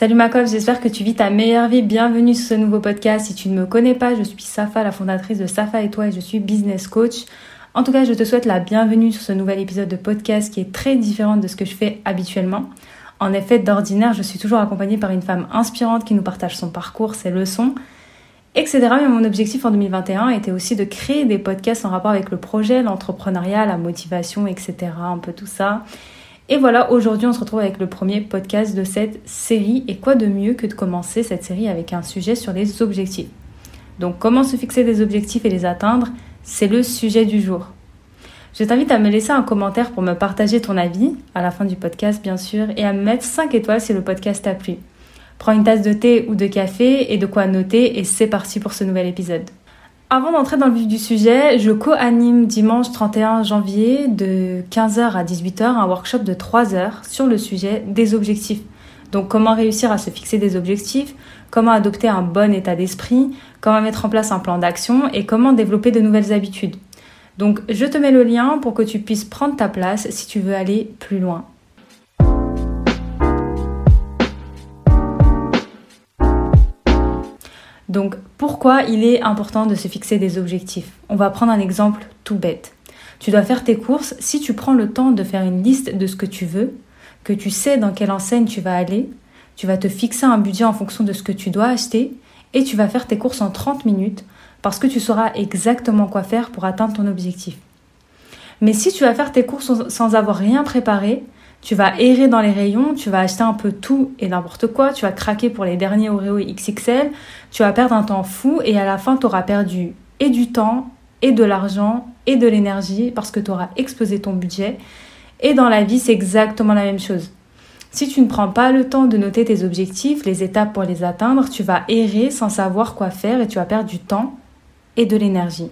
Salut ma j'espère que tu vis ta meilleure vie. Bienvenue sur ce nouveau podcast. Si tu ne me connais pas, je suis Safa, la fondatrice de Safa et toi et je suis business coach. En tout cas, je te souhaite la bienvenue sur ce nouvel épisode de podcast qui est très différent de ce que je fais habituellement. En effet, d'ordinaire, je suis toujours accompagnée par une femme inspirante qui nous partage son parcours, ses leçons, etc. Mais mon objectif en 2021 était aussi de créer des podcasts en rapport avec le projet, l'entrepreneuriat, la motivation, etc. Un peu tout ça. Et voilà, aujourd'hui on se retrouve avec le premier podcast de cette série. Et quoi de mieux que de commencer cette série avec un sujet sur les objectifs? Donc comment se fixer des objectifs et les atteindre, c'est le sujet du jour. Je t'invite à me laisser un commentaire pour me partager ton avis, à la fin du podcast bien sûr, et à me mettre 5 étoiles si le podcast t'a plu. Prends une tasse de thé ou de café et de quoi noter et c'est parti pour ce nouvel épisode. Avant d'entrer dans le vif du sujet, je co-anime dimanche 31 janvier de 15h à 18h un workshop de 3 heures sur le sujet des objectifs. Donc comment réussir à se fixer des objectifs, comment adopter un bon état d'esprit, comment mettre en place un plan d'action et comment développer de nouvelles habitudes. Donc je te mets le lien pour que tu puisses prendre ta place si tu veux aller plus loin. Donc pourquoi il est important de se fixer des objectifs? On va prendre un exemple tout bête. Tu dois faire tes courses, si tu prends le temps de faire une liste de ce que tu veux, que tu sais dans quelle enseigne tu vas aller, tu vas te fixer un budget en fonction de ce que tu dois acheter et tu vas faire tes courses en 30 minutes parce que tu sauras exactement quoi faire pour atteindre ton objectif. Mais si tu vas faire tes courses sans avoir rien préparé, tu vas errer dans les rayons, tu vas acheter un peu tout et n'importe quoi, tu vas craquer pour les derniers Oreo XXL, tu vas perdre un temps fou et à la fin tu auras perdu et du temps et de l'argent et de l'énergie parce que tu auras explosé ton budget. Et dans la vie, c'est exactement la même chose. Si tu ne prends pas le temps de noter tes objectifs, les étapes pour les atteindre, tu vas errer sans savoir quoi faire et tu vas perdre du temps et de l'énergie.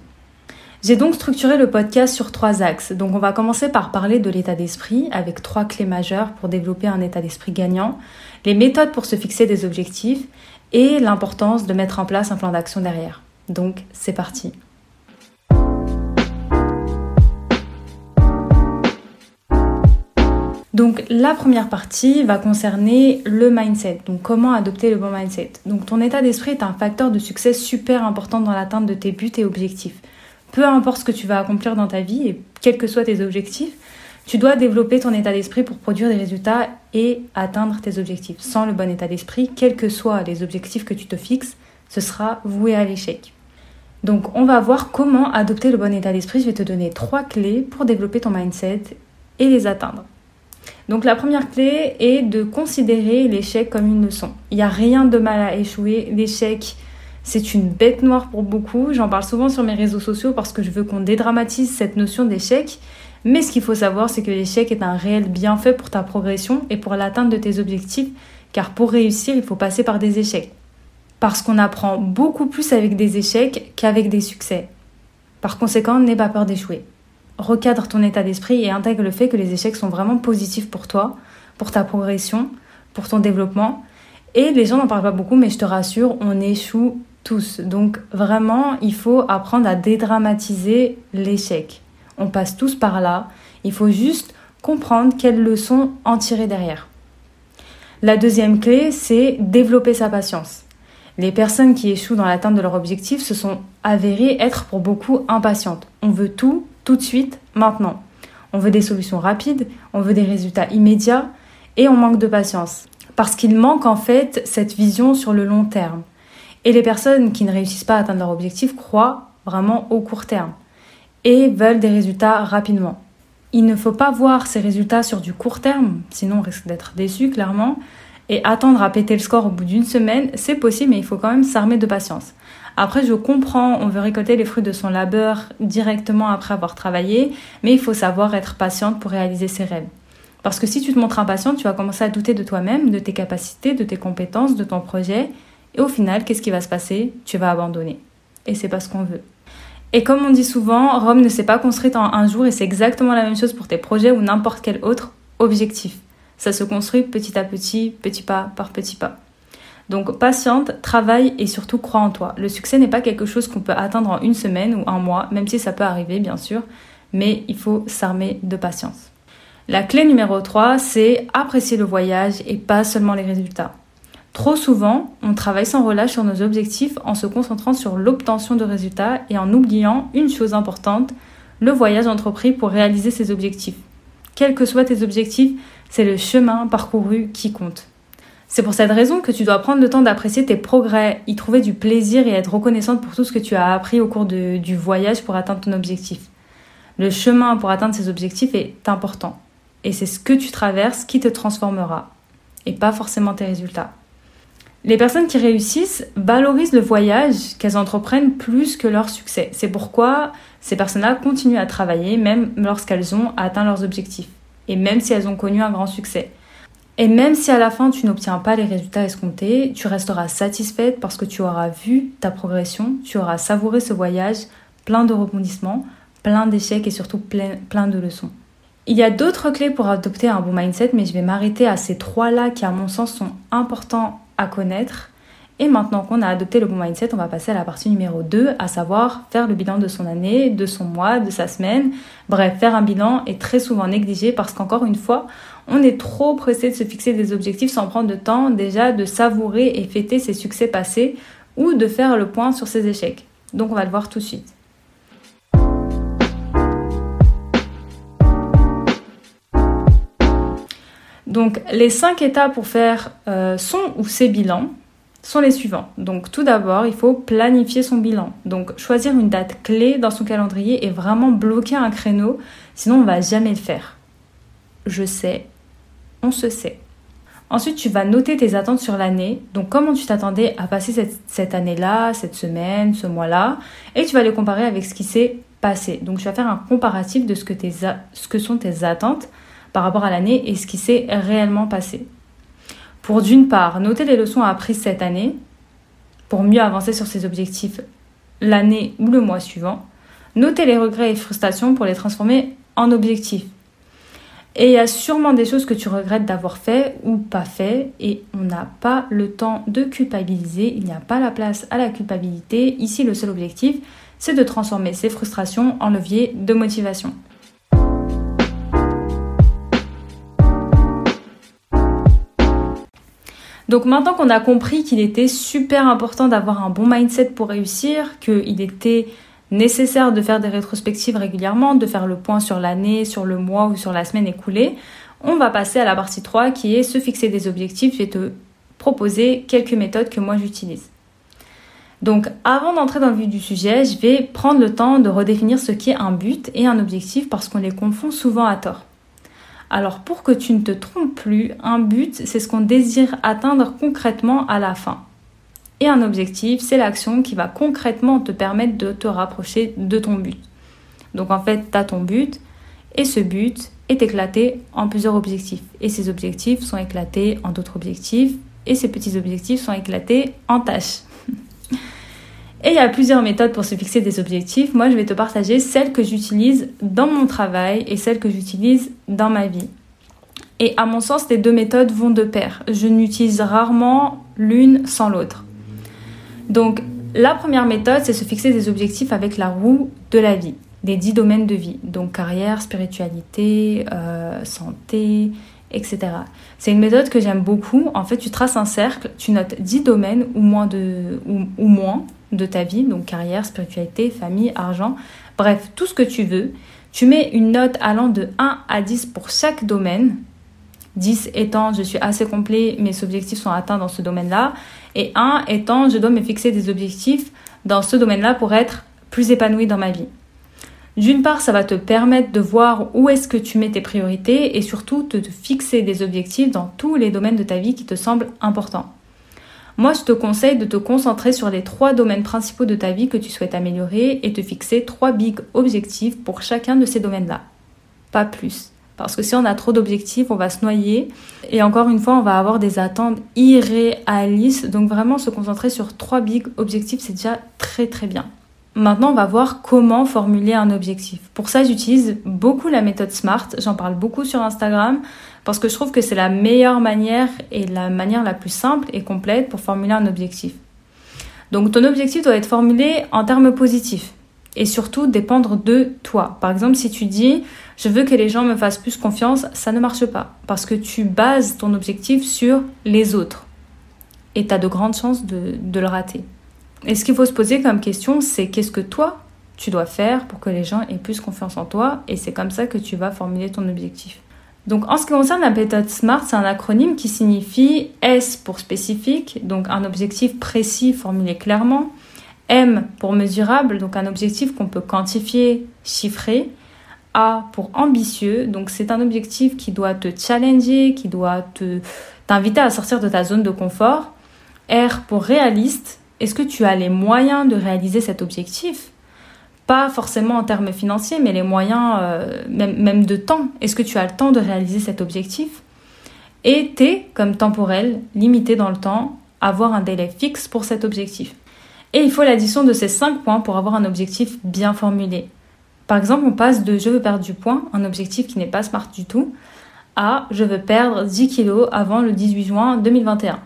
J'ai donc structuré le podcast sur trois axes. Donc on va commencer par parler de l'état d'esprit avec trois clés majeures pour développer un état d'esprit gagnant, les méthodes pour se fixer des objectifs et l'importance de mettre en place un plan d'action derrière. Donc c'est parti. Donc la première partie va concerner le mindset, donc comment adopter le bon mindset? Donc ton état d'esprit est un facteur de succès super important dans l'atteinte de tes buts et objectifs peu importe ce que tu vas accomplir dans ta vie et quels que soient tes objectifs, tu dois développer ton état d'esprit pour produire des résultats et atteindre tes objectifs. Sans le bon état d'esprit, quels que soient les objectifs que tu te fixes, ce sera voué à l'échec. Donc on va voir comment adopter le bon état d'esprit. Je vais te donner trois clés pour développer ton mindset et les atteindre. Donc la première clé est de considérer l'échec comme une leçon. Il n'y a rien de mal à échouer. L'échec, c'est une bête noire pour beaucoup. J'en parle souvent sur mes réseaux sociaux parce que je veux qu'on dédramatise cette notion d'échec. Mais ce qu'il faut savoir, c'est que l'échec est un réel bienfait pour ta progression et pour l'atteinte de tes objectifs, car pour réussir, il faut passer par des échecs. Parce qu'on apprend beaucoup plus avec des échecs qu'avec des succès. Par conséquent, n'aie pas peur d'échouer. Recadre ton état d'esprit et intègre le fait que les échecs sont vraiment positifs pour toi, pour ta progression, pour ton développement. Et les gens n'en parlent pas beaucoup, mais je te rassure, on échoue tous. Donc vraiment, il faut apprendre à dédramatiser l'échec. On passe tous par là. Il faut juste comprendre quelles leçons en tirer derrière. La deuxième clé, c'est développer sa patience. Les personnes qui échouent dans l'atteinte de leur objectif se sont avérées être pour beaucoup impatientes. On veut tout, tout de suite, maintenant. On veut des solutions rapides, on veut des résultats immédiats et on manque de patience. Parce qu'il manque en fait cette vision sur le long terme. Et les personnes qui ne réussissent pas à atteindre leur objectif croient vraiment au court terme et veulent des résultats rapidement. Il ne faut pas voir ces résultats sur du court terme, sinon on risque d'être déçu clairement. Et attendre à péter le score au bout d'une semaine, c'est possible, mais il faut quand même s'armer de patience. Après, je comprends, on veut récolter les fruits de son labeur directement après avoir travaillé, mais il faut savoir être patiente pour réaliser ses rêves. Parce que si tu te montres impatiente, tu vas commencer à douter de toi-même, de tes capacités, de tes compétences, de ton projet, et au final, qu'est-ce qui va se passer? Tu vas abandonner. Et c'est pas ce qu'on veut. Et comme on dit souvent, Rome ne s'est pas construite en un jour et c'est exactement la même chose pour tes projets ou n'importe quel autre objectif. Ça se construit petit à petit, petit pas par petit pas. Donc patiente, travaille et surtout crois en toi. Le succès n'est pas quelque chose qu'on peut atteindre en une semaine ou un mois, même si ça peut arriver bien sûr, mais il faut s'armer de patience. La clé numéro 3, c'est apprécier le voyage et pas seulement les résultats. Trop souvent, on travaille sans relâche sur nos objectifs en se concentrant sur l'obtention de résultats et en oubliant une chose importante, le voyage entrepris pour réaliser ses objectifs. Quels que soient tes objectifs, c'est le chemin parcouru qui compte. C'est pour cette raison que tu dois prendre le temps d'apprécier tes progrès, y trouver du plaisir et être reconnaissante pour tout ce que tu as appris au cours du voyage pour atteindre ton objectif. Le chemin pour atteindre ces objectifs est important. Et c'est ce que tu traverses qui te transformera, et pas forcément tes résultats. Les personnes qui réussissent valorisent le voyage qu'elles entreprennent plus que leur succès. C'est pourquoi ces personnes-là continuent à travailler même lorsqu'elles ont atteint leurs objectifs et même si elles ont connu un grand succès. Et même si à la fin tu n'obtiens pas les résultats escomptés, tu resteras satisfaite parce que tu auras vu ta progression, tu auras savouré ce voyage plein de rebondissements, plein d'échecs et surtout plein, plein de leçons. Il y a d'autres clés pour adopter un bon mindset, mais je vais m'arrêter à ces trois-là qui, à mon sens, sont importants à connaître. Et maintenant qu'on a adopté le bon mindset, on va passer à la partie numéro 2, à savoir faire le bilan de son année, de son mois, de sa semaine. Bref, faire un bilan est très souvent négligé parce qu'encore une fois, on est trop pressé de se fixer des objectifs sans prendre le temps déjà de savourer et fêter ses succès passés ou de faire le point sur ses échecs. Donc on va le voir tout de suite. Donc les cinq étapes pour faire euh, son ou ses bilans sont les suivants. Donc tout d'abord, il faut planifier son bilan. Donc choisir une date clé dans son calendrier et vraiment bloquer un créneau, sinon on va jamais le faire. Je sais, on se sait. Ensuite, tu vas noter tes attentes sur l'année. Donc, comment tu t'attendais à passer cette, année-là, cette semaine, ce mois-là. Et tu vas les comparer avec ce qui s'est passé. Donc, tu vas faire un comparatif de ce que sont tes attentes par rapport à l'année et ce qui s'est réellement passé. Pour d'une part, noter les leçons apprises cette année, pour mieux avancer sur ses objectifs l'année ou le mois suivant. Noter les regrets et frustrations pour les transformer en objectifs. Et il y a sûrement des choses que tu regrettes d'avoir fait ou pas fait et on n'a pas le temps de culpabiliser, il n'y a pas la place à la culpabilité. Ici, le seul objectif, c'est de transformer ces frustrations en levier de motivation. Donc maintenant qu'on a compris qu'il était super important d'avoir un bon mindset pour réussir, qu'il était nécessaire de faire des rétrospectives régulièrement, de faire le point sur l'année, sur le mois ou sur la semaine écoulée, on va passer à la partie 3 qui est se fixer des objectifs. Je vais te proposer quelques méthodes que moi j'utilise. Donc avant d'entrer dans le vif du sujet, je vais prendre le temps de redéfinir ce qu'est un but et un objectif parce qu'on les confond souvent à tort. Alors pour que tu ne te trompes plus, un but, c'est ce qu'on désire atteindre concrètement à la fin. Et un objectif, c'est l'action qui va concrètement te permettre de te rapprocher de ton but. Donc en fait, tu as ton but et ce but est éclaté en plusieurs objectifs. Et ces objectifs sont éclatés en d'autres objectifs et ces petits objectifs sont éclatés en tâches. Et il y a plusieurs méthodes pour se fixer des objectifs. Moi, je vais te partager celles que j'utilise dans mon travail et celles que j'utilise dans ma vie. Et à mon sens, les deux méthodes vont de pair. Je n'utilise rarement l'une sans l'autre. Donc, la première méthode, c'est se fixer des objectifs avec la roue de la vie, les dix domaines de vie. Donc, carrière, spiritualité, euh, santé, etc. C'est une méthode que j'aime beaucoup. En fait, tu traces un cercle, tu notes dix domaines ou moins de, ou moins de ta vie, donc carrière, spiritualité, famille, argent, bref, tout ce que tu veux. Tu mets une note allant de 1 à 10 pour chaque domaine. 10 étant je suis assez complet, mes objectifs sont atteints dans ce domaine-là. Et 1 étant je dois me fixer des objectifs dans ce domaine-là pour être plus épanoui dans ma vie. D'une part, ça va te permettre de voir où est-ce que tu mets tes priorités et surtout de te fixer des objectifs dans tous les domaines de ta vie qui te semblent importants. Moi, je te conseille de te concentrer sur les trois domaines principaux de ta vie que tu souhaites améliorer et te fixer trois big objectifs pour chacun de ces domaines-là. Pas plus. Parce que si on a trop d'objectifs, on va se noyer. Et encore une fois, on va avoir des attentes irréalistes. Donc vraiment, se concentrer sur trois big objectifs, c'est déjà très très bien. Maintenant, on va voir comment formuler un objectif. Pour ça, j'utilise beaucoup la méthode SMART. J'en parle beaucoup sur Instagram parce que je trouve que c'est la meilleure manière et la manière la plus simple et complète pour formuler un objectif. Donc, ton objectif doit être formulé en termes positifs et surtout dépendre de toi. Par exemple, si tu dis je veux que les gens me fassent plus confiance, ça ne marche pas parce que tu bases ton objectif sur les autres et tu as de grandes chances de, de le rater. Et ce qu'il faut se poser comme question, c'est qu'est-ce que toi, tu dois faire pour que les gens aient plus confiance en toi et c'est comme ça que tu vas formuler ton objectif. Donc en ce qui concerne la méthode SMART, c'est un acronyme qui signifie S pour spécifique, donc un objectif précis formulé clairement, M pour mesurable, donc un objectif qu'on peut quantifier, chiffrer, A pour ambitieux, donc c'est un objectif qui doit te challenger, qui doit te t'inviter à sortir de ta zone de confort, R pour réaliste, est-ce que tu as les moyens de réaliser cet objectif? Pas forcément en termes financiers, mais les moyens, euh, même, de temps. Est-ce que tu as le temps de réaliser cet objectif? Et T, comme temporel, limité dans le temps, avoir un délai fixe pour cet objectif. Et il faut l'addition de ces cinq points pour avoir un objectif bien formulé. Par exemple, on passe de je veux perdre du poids, un objectif qui n'est pas smart du tout, à je veux perdre 10 kilos avant le 18 juin 2021.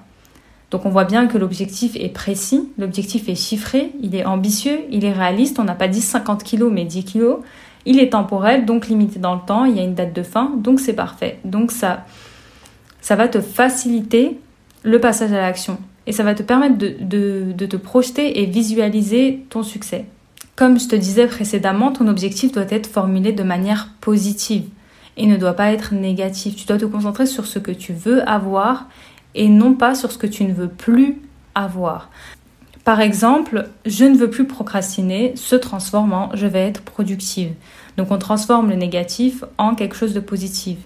Donc on voit bien que l'objectif est précis, l'objectif est chiffré, il est ambitieux, il est réaliste, on n'a pas dit 50 kg mais 10 kg, il est temporel, donc limité dans le temps, il y a une date de fin, donc c'est parfait. Donc ça, ça va te faciliter le passage à l'action et ça va te permettre de, de te projeter et visualiser ton succès. Comme je te disais précédemment, ton objectif doit être formulé de manière positive et ne doit pas être négatif. Tu dois te concentrer sur ce que tu veux avoir et non pas sur ce que tu ne veux plus avoir. Par exemple, je ne veux plus procrastiner se transforme en je vais être productive. Donc on transforme le négatif en quelque chose de positif.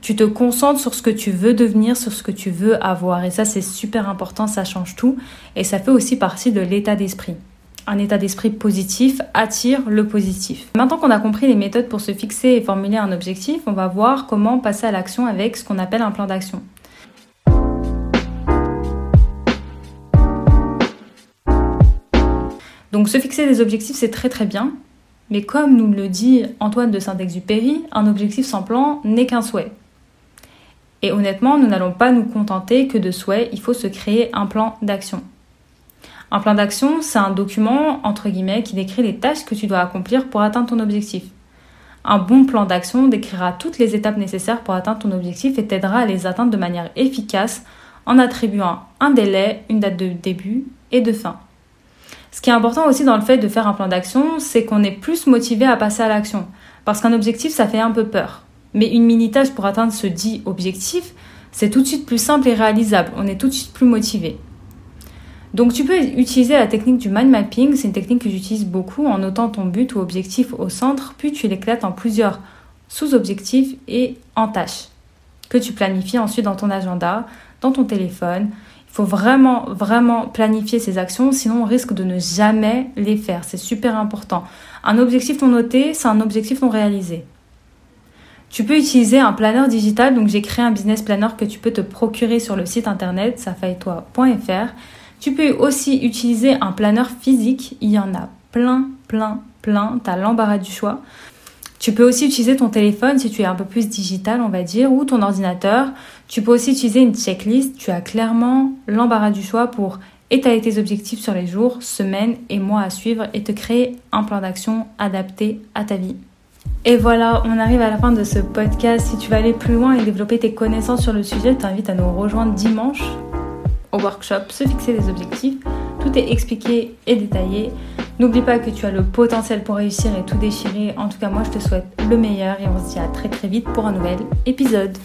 Tu te concentres sur ce que tu veux devenir, sur ce que tu veux avoir. Et ça, c'est super important, ça change tout. Et ça fait aussi partie de l'état d'esprit. Un état d'esprit positif attire le positif. Maintenant qu'on a compris les méthodes pour se fixer et formuler un objectif, on va voir comment passer à l'action avec ce qu'on appelle un plan d'action. Donc se fixer des objectifs, c'est très très bien, mais comme nous le dit Antoine de Saint-Exupéry, un objectif sans plan n'est qu'un souhait. Et honnêtement, nous n'allons pas nous contenter que de souhaits, il faut se créer un plan d'action. Un plan d'action, c'est un document, entre guillemets, qui décrit les tâches que tu dois accomplir pour atteindre ton objectif. Un bon plan d'action décrira toutes les étapes nécessaires pour atteindre ton objectif et t'aidera à les atteindre de manière efficace en attribuant un délai, une date de début et de fin. Ce qui est important aussi dans le fait de faire un plan d'action, c'est qu'on est plus motivé à passer à l'action. Parce qu'un objectif, ça fait un peu peur. Mais une mini-tâche pour atteindre ce dit objectif, c'est tout de suite plus simple et réalisable. On est tout de suite plus motivé. Donc tu peux utiliser la technique du mind mapping, c'est une technique que j'utilise beaucoup en notant ton but ou objectif au centre, puis tu l'éclates en plusieurs sous-objectifs et en tâches que tu planifies ensuite dans ton agenda, dans ton téléphone, faut vraiment, vraiment planifier ces actions, sinon on risque de ne jamais les faire. C'est super important. Un objectif non noté, c'est un objectif non réalisé. Tu peux utiliser un planeur digital, donc j'ai créé un business planner que tu peux te procurer sur le site internet safaitoi.fr. Tu peux aussi utiliser un planeur physique, il y en a plein, plein, plein, tu as l'embarras du choix. Tu peux aussi utiliser ton téléphone si tu es un peu plus digital, on va dire, ou ton ordinateur. Tu peux aussi utiliser une checklist. Tu as clairement l'embarras du choix pour étaler tes objectifs sur les jours, semaines et mois à suivre et te créer un plan d'action adapté à ta vie. Et voilà, on arrive à la fin de ce podcast. Si tu veux aller plus loin et développer tes connaissances sur le sujet, je t'invite à nous rejoindre dimanche au workshop Se fixer des objectifs. Tout est expliqué et détaillé. N'oublie pas que tu as le potentiel pour réussir et tout déchirer. En tout cas, moi, je te souhaite le meilleur et on se dit à très très vite pour un nouvel épisode.